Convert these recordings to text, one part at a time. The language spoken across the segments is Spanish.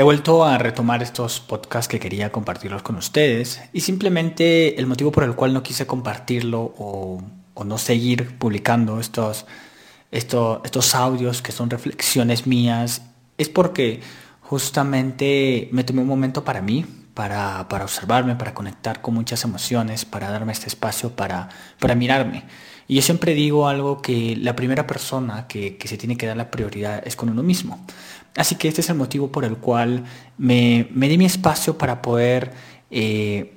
He vuelto a retomar estos podcasts que quería compartirlos con ustedes y simplemente el motivo por el cual no quise compartirlo o, no seguir publicando estos, estos, audios que son reflexiones mías es porque justamente me tomé un momento para mí, para, para, observarme, para conectar con muchas emociones, para darme este espacio, para, para mirarme. Y yo siempre digo algo que la primera persona que, que se tiene que dar la prioridad es con uno mismo. Así que este es el motivo por el cual me, me di mi espacio para poder, eh,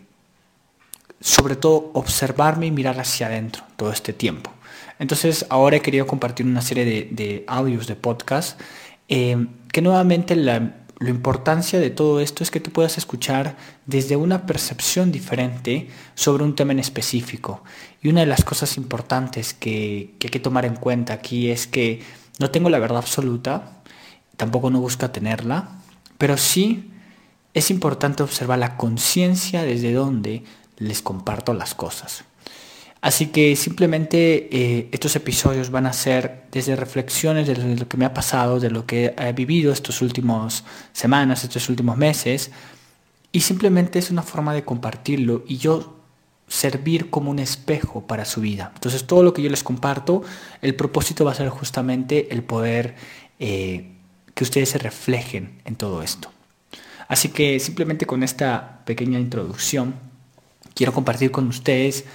sobre todo, observarme y mirar hacia adentro todo este tiempo. Entonces ahora he querido compartir una serie de, audios, de podcast, eh, que nuevamente la, importancia de todo esto es que tú puedas escuchar desde una percepción diferente sobre un tema en específico. Y una de las cosas importantes que, que hay que tomar en cuenta aquí es que no tengo la verdad absoluta, tampoco no busca tenerla, pero sí es importante observar la conciencia desde donde les comparto las cosas. Así que simplemente eh, estos episodios van a ser desde reflexiones de lo que me ha pasado, de lo que he vivido estos últimos semanas, estos últimos meses, y simplemente es una forma de compartirlo y yo servir como un espejo para su vida. Entonces todo lo que yo les comparto, el propósito va a ser justamente el poder eh, que ustedes se reflejen en todo esto. Así que simplemente con esta pequeña introducción quiero compartir con ustedes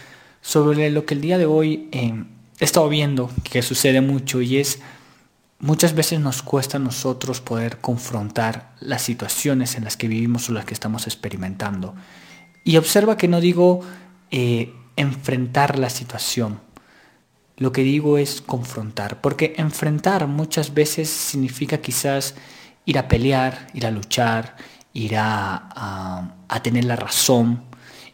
sobre lo que el día de hoy eh, he estado viendo que sucede mucho y es muchas veces nos cuesta a nosotros poder confrontar las situaciones en las que vivimos o las que estamos experimentando. Y observa que no digo eh, enfrentar la situación, lo que digo es confrontar, porque enfrentar muchas veces significa quizás ir a pelear, ir a luchar, ir a, tener la razón,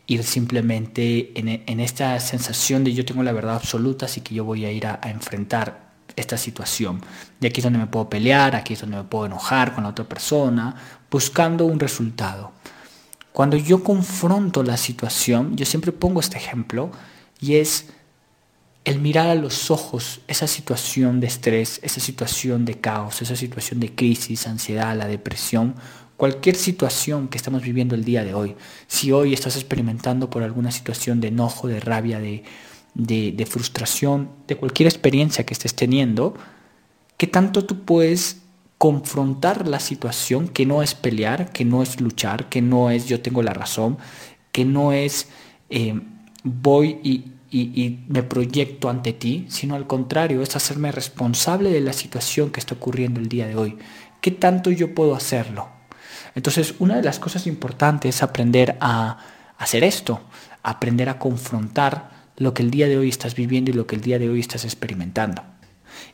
ir simplemente en, esta sensación de yo tengo la verdad absoluta, así que yo voy a ir a, enfrentar esta situación. Y aquí es donde me puedo pelear, aquí es donde me puedo enojar con la otra persona, buscando un resultado. Cuando yo confronto la situación, yo siempre pongo este ejemplo, y es el mirar a los ojos esa situación de estrés, esa situación de caos, esa situación de crisis, ansiedad, la depresión, cualquier situación que estamos viviendo el día de hoy, si hoy estás experimentando por alguna situación de enojo, de rabia, de, de, frustración, de cualquier experiencia que estés teniendo, ¿qué tanto tú puedes confrontar la situación que no es pelear, que no es luchar, que no es yo tengo la razón, que no es eh, voy y y, me proyecto ante ti, sino al contrario, es hacerme responsable de la situación que está ocurriendo el día de hoy. ¿Qué tanto yo puedo hacerlo? Entonces, una de las cosas importantes es aprender a hacer esto, aprender a confrontar lo que el día de hoy estás viviendo y lo que el día de hoy estás experimentando.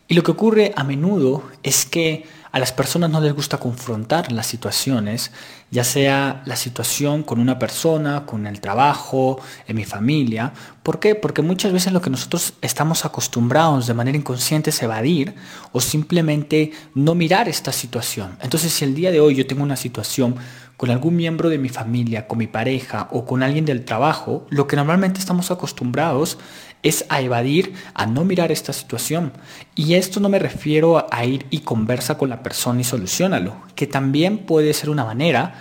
Y lo que ocurre a menudo es que a las personas no les gusta confrontar las situaciones, ya sea la situación con una persona, con el trabajo, en mi familia. ¿Por qué? Porque muchas veces lo que nosotros estamos acostumbrados de manera inconsciente es evadir o simplemente no mirar esta situación. Entonces, si el día de hoy yo tengo una situación con algún miembro de mi familia, con mi pareja o con alguien del trabajo, lo que normalmente estamos acostumbrados es a evadir, a no mirar esta situación. Y esto no me refiero a ir y conversa con la persona y solucionalo, que también puede ser una manera,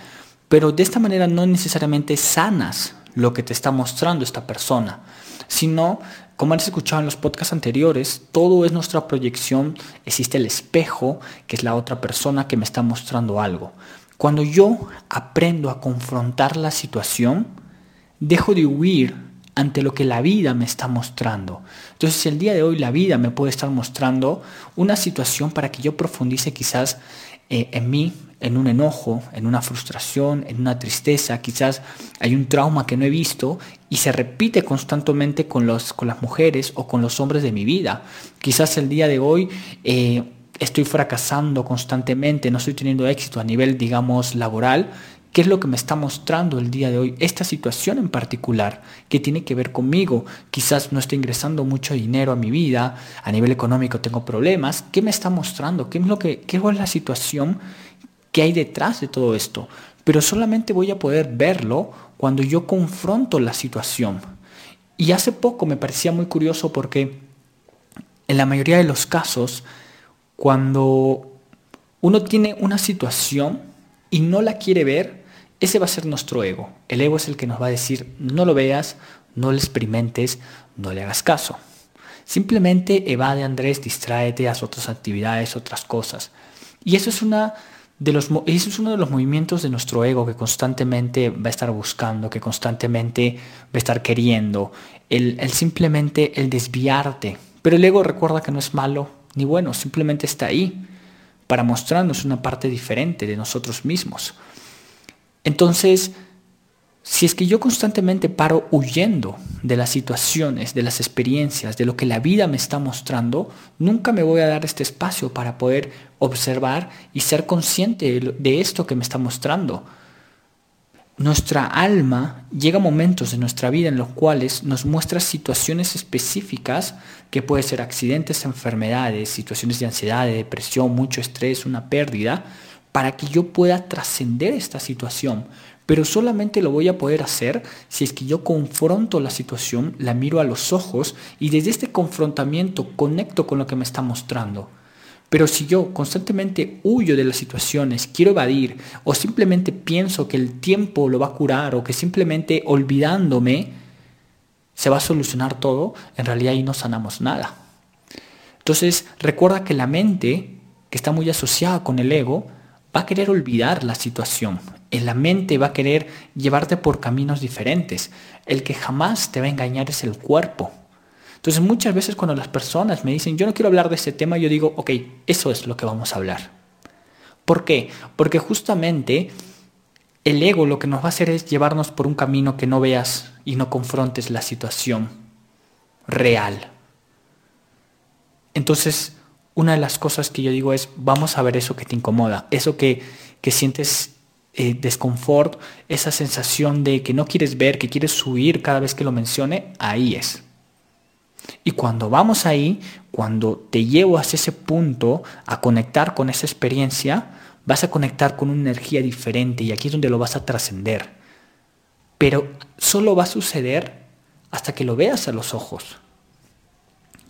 pero de esta manera no necesariamente sanas lo que te está mostrando esta persona, sino, como has escuchado en los podcasts anteriores, todo es nuestra proyección, existe el espejo, que es la otra persona que me está mostrando algo. Cuando yo aprendo a confrontar la situación, dejo de huir ante lo que la vida me está mostrando. Entonces, el día de hoy la vida me puede estar mostrando una situación para que yo profundice quizás eh, en mí, en un enojo, en una frustración, en una tristeza, quizás hay un trauma que no he visto y se repite constantemente con, los, con las mujeres o con los hombres de mi vida. Quizás el día de hoy... Eh, estoy fracasando constantemente, no estoy teniendo éxito a nivel, digamos, laboral ¿Qué es lo que me está mostrando el día de hoy? Esta situación en particular que tiene que ver conmigo. Quizás no estoy ingresando mucho dinero a mi vida, a nivel económico tengo problemas. ¿Qué me está mostrando? ¿Qué es, lo que, qué es la situación que hay detrás de todo esto? Pero solamente voy a poder verlo cuando yo confronto la situación. Y hace poco me parecía muy curioso porque en la mayoría de los casos, cuando uno tiene una situación, y no la quiere ver, ese va a ser nuestro ego. El ego es el que nos va a decir, no lo veas, no lo experimentes, no le hagas caso. Simplemente evade Andrés, distráete, haz otras actividades, otras cosas. Y eso es, una de los, eso es uno de los movimientos de nuestro ego que constantemente va a estar buscando, que constantemente va a estar queriendo. El, el simplemente el desviarte. Pero el ego recuerda que no es malo ni bueno, simplemente está ahí para mostrarnos una parte diferente de nosotros mismos. Entonces, si es que yo constantemente paro huyendo de las situaciones, de las experiencias, de lo que la vida me está mostrando, nunca me voy a dar este espacio para poder observar y ser consciente de esto que me está mostrando. Nuestra alma llega a momentos de nuestra vida en los cuales nos muestra situaciones específicas que pueden ser accidentes, enfermedades, situaciones de ansiedad, de depresión, mucho estrés, una pérdida, para que yo pueda trascender esta situación. Pero solamente lo voy a poder hacer si es que yo confronto la situación, la miro a los ojos y desde este confrontamiento conecto con lo que me está mostrando. Pero si yo constantemente huyo de las situaciones, quiero evadir o simplemente pienso que el tiempo lo va a curar o que simplemente olvidándome se va a solucionar todo, en realidad ahí no sanamos nada. Entonces recuerda que la mente, que está muy asociada con el ego, va a querer olvidar la situación. En la mente va a querer llevarte por caminos diferentes. El que jamás te va a engañar es el cuerpo. Entonces muchas veces cuando las personas me dicen, yo no quiero hablar de ese tema, yo digo, ok, eso es lo que vamos a hablar. ¿Por qué? Porque justamente el ego lo que nos va a hacer es llevarnos por un camino que no veas y no confrontes la situación real. Entonces, una de las cosas que yo digo es, vamos a ver eso que te incomoda, eso que, que sientes eh, desconfort, esa sensación de que no quieres ver, que quieres huir cada vez que lo mencione, ahí es. Y cuando vamos ahí, cuando te llevo hacia ese punto a conectar con esa experiencia, vas a conectar con una energía diferente y aquí es donde lo vas a trascender. Pero solo va a suceder hasta que lo veas a los ojos.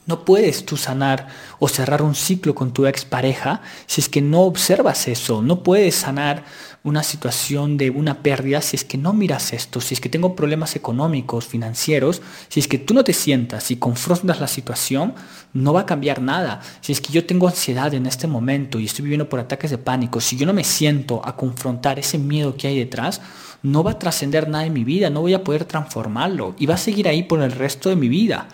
No puedes tú sanar o cerrar un ciclo con tu expareja si es que no observas eso. No puedes sanar una situación de una pérdida si es que no miras esto, si es que tengo problemas económicos, financieros, si es que tú no te sientas y confrontas la situación, no va a cambiar nada. Si es que yo tengo ansiedad en este momento y estoy viviendo por ataques de pánico, si yo no me siento a confrontar ese miedo que hay detrás, no va a trascender nada en mi vida, no voy a poder transformarlo y va a seguir ahí por el resto de mi vida.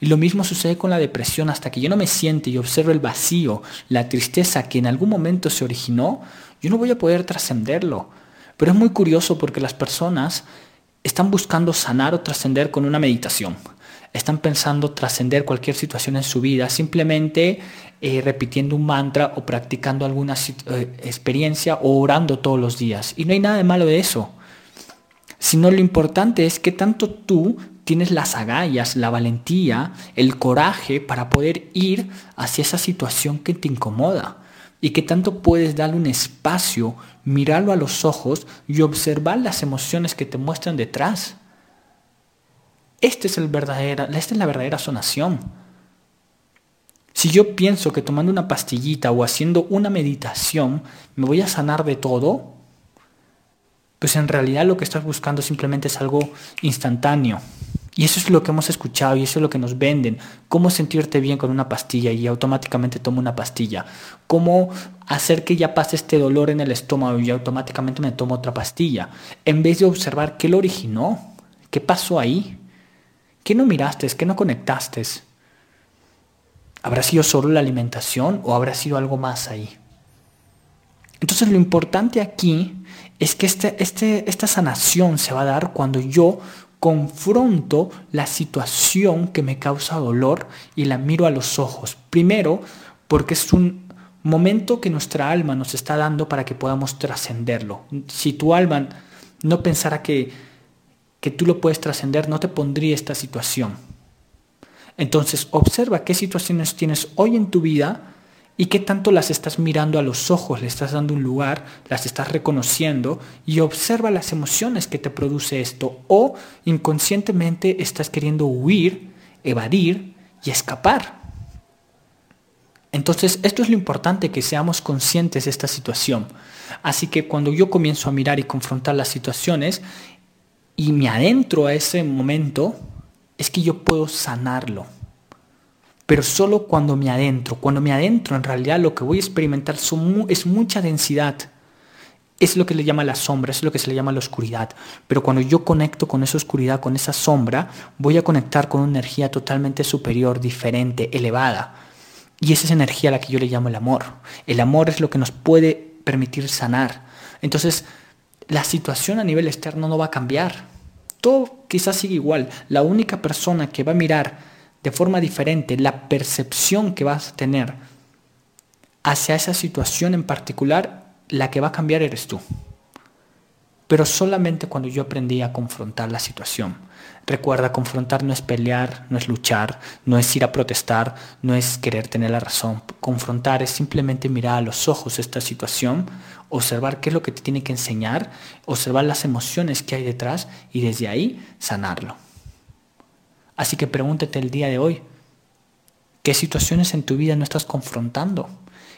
Y lo mismo sucede con la depresión, hasta que yo no me siente y observo el vacío, la tristeza que en algún momento se originó, yo no voy a poder trascenderlo. Pero es muy curioso porque las personas están buscando sanar o trascender con una meditación. Están pensando trascender cualquier situación en su vida simplemente eh, repitiendo un mantra o practicando alguna eh, experiencia o orando todos los días. Y no hay nada de malo de eso. Sino lo importante es que tanto tú tienes las agallas, la valentía, el coraje para poder ir hacia esa situación que te incomoda y que tanto puedes darle un espacio, mirarlo a los ojos y observar las emociones que te muestran detrás. Este es verdadera, esta es la verdadera sanación. Si yo pienso que tomando una pastillita o haciendo una meditación me voy a sanar de todo, pues en realidad lo que estás buscando simplemente es algo instantáneo. Y eso es lo que hemos escuchado y eso es lo que nos venden. Cómo sentirte bien con una pastilla y automáticamente tomo una pastilla. Cómo hacer que ya pase este dolor en el estómago y automáticamente me tomo otra pastilla. En vez de observar qué lo originó, qué pasó ahí, qué no miraste, qué no conectaste. ¿Habrá sido solo la alimentación o habrá sido algo más ahí? Entonces lo importante aquí es que este, este, esta sanación se va a dar cuando yo confronto la situación que me causa dolor y la miro a los ojos. Primero, porque es un momento que nuestra alma nos está dando para que podamos trascenderlo. Si tu alma no pensara que, que tú lo puedes trascender, no te pondría esta situación. Entonces, observa qué situaciones tienes hoy en tu vida y qué tanto las estás mirando a los ojos, le estás dando un lugar, las estás reconociendo y observa las emociones que te produce esto o inconscientemente estás queriendo huir, evadir y escapar. Entonces, esto es lo importante, que seamos conscientes de esta situación. Así que cuando yo comienzo a mirar y confrontar las situaciones y me adentro a ese momento, es que yo puedo sanarlo. Pero solo cuando me adentro. Cuando me adentro, en realidad lo que voy a experimentar es mucha densidad. Es lo que le llama la sombra, es lo que se le llama la oscuridad. Pero cuando yo conecto con esa oscuridad, con esa sombra, voy a conectar con una energía totalmente superior, diferente, elevada. Y esa es energía a la que yo le llamo el amor. El amor es lo que nos puede permitir sanar. Entonces, la situación a nivel externo no va a cambiar. Todo quizás sigue igual. La única persona que va a mirar de forma diferente la percepción que vas a tener hacia esa situación en particular la que va a cambiar eres tú. Pero solamente cuando yo aprendí a confrontar la situación. Recuerda, confrontar no es pelear, no es luchar, no es ir a protestar, no es querer tener la razón. Confrontar es simplemente mirar a los ojos esta situación, observar qué es lo que te tiene que enseñar, observar las emociones que hay detrás y desde ahí sanarlo. Así que pregúntate el día de hoy, ¿qué situaciones en tu vida no estás confrontando?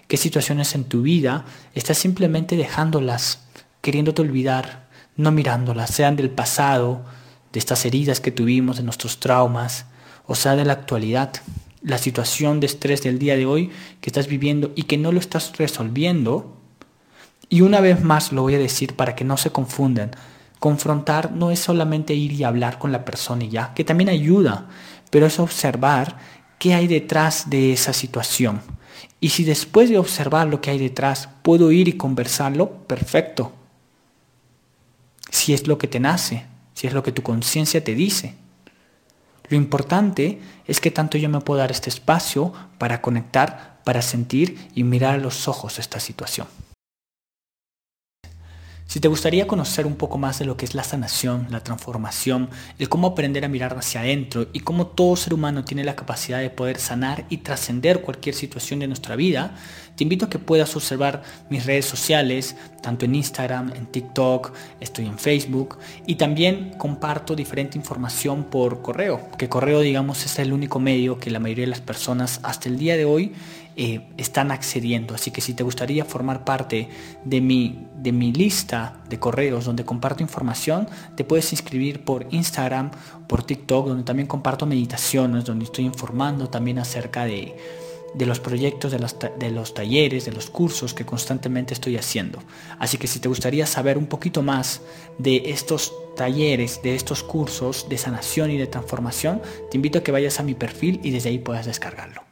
qué situaciones en tu vida estás simplemente dejándolas, queriéndote olvidar, no mirándolas, sean del pasado, de estas heridas que tuvimos, de nuestros traumas, o sea, de la actualidad, la situación de estrés del día de hoy que estás viviendo y que no lo estás resolviendo. Y una vez más lo voy a decir para que no se confundan. Confrontar no es solamente ir y hablar con la persona y ya, que también ayuda, pero es observar qué hay detrás de esa situación. Y si después de observar lo que hay detrás puedo ir y conversarlo, perfecto. Si es lo que te nace, si es lo que tu conciencia te dice. Lo importante es que tanto yo me puedo dar este espacio para conectar, para sentir y mirar a los ojos esta situación. Si te gustaría conocer un poco más de lo que es la sanación, la transformación, el cómo aprender a mirar hacia adentro y cómo todo ser humano tiene la capacidad de poder sanar y trascender cualquier situación de nuestra vida, te invito a que puedas observar mis redes sociales, tanto en Instagram, en TikTok, estoy en Facebook y también comparto diferente información por correo, que correo digamos es el único medio que la mayoría de las personas hasta el día de hoy eh, están accediendo. Así que si te gustaría formar parte de mi, de mi lista de correos donde comparto información, te puedes inscribir por Instagram, por TikTok, donde también comparto meditaciones, donde estoy informando también acerca de, de los proyectos, de los, de los, talleres, de los cursos que constantemente estoy haciendo. Así que si te gustaría saber un poquito más de estos talleres, de estos cursos de sanación y de transformación, te invito a que vayas a mi perfil y desde ahí puedas descargarlo.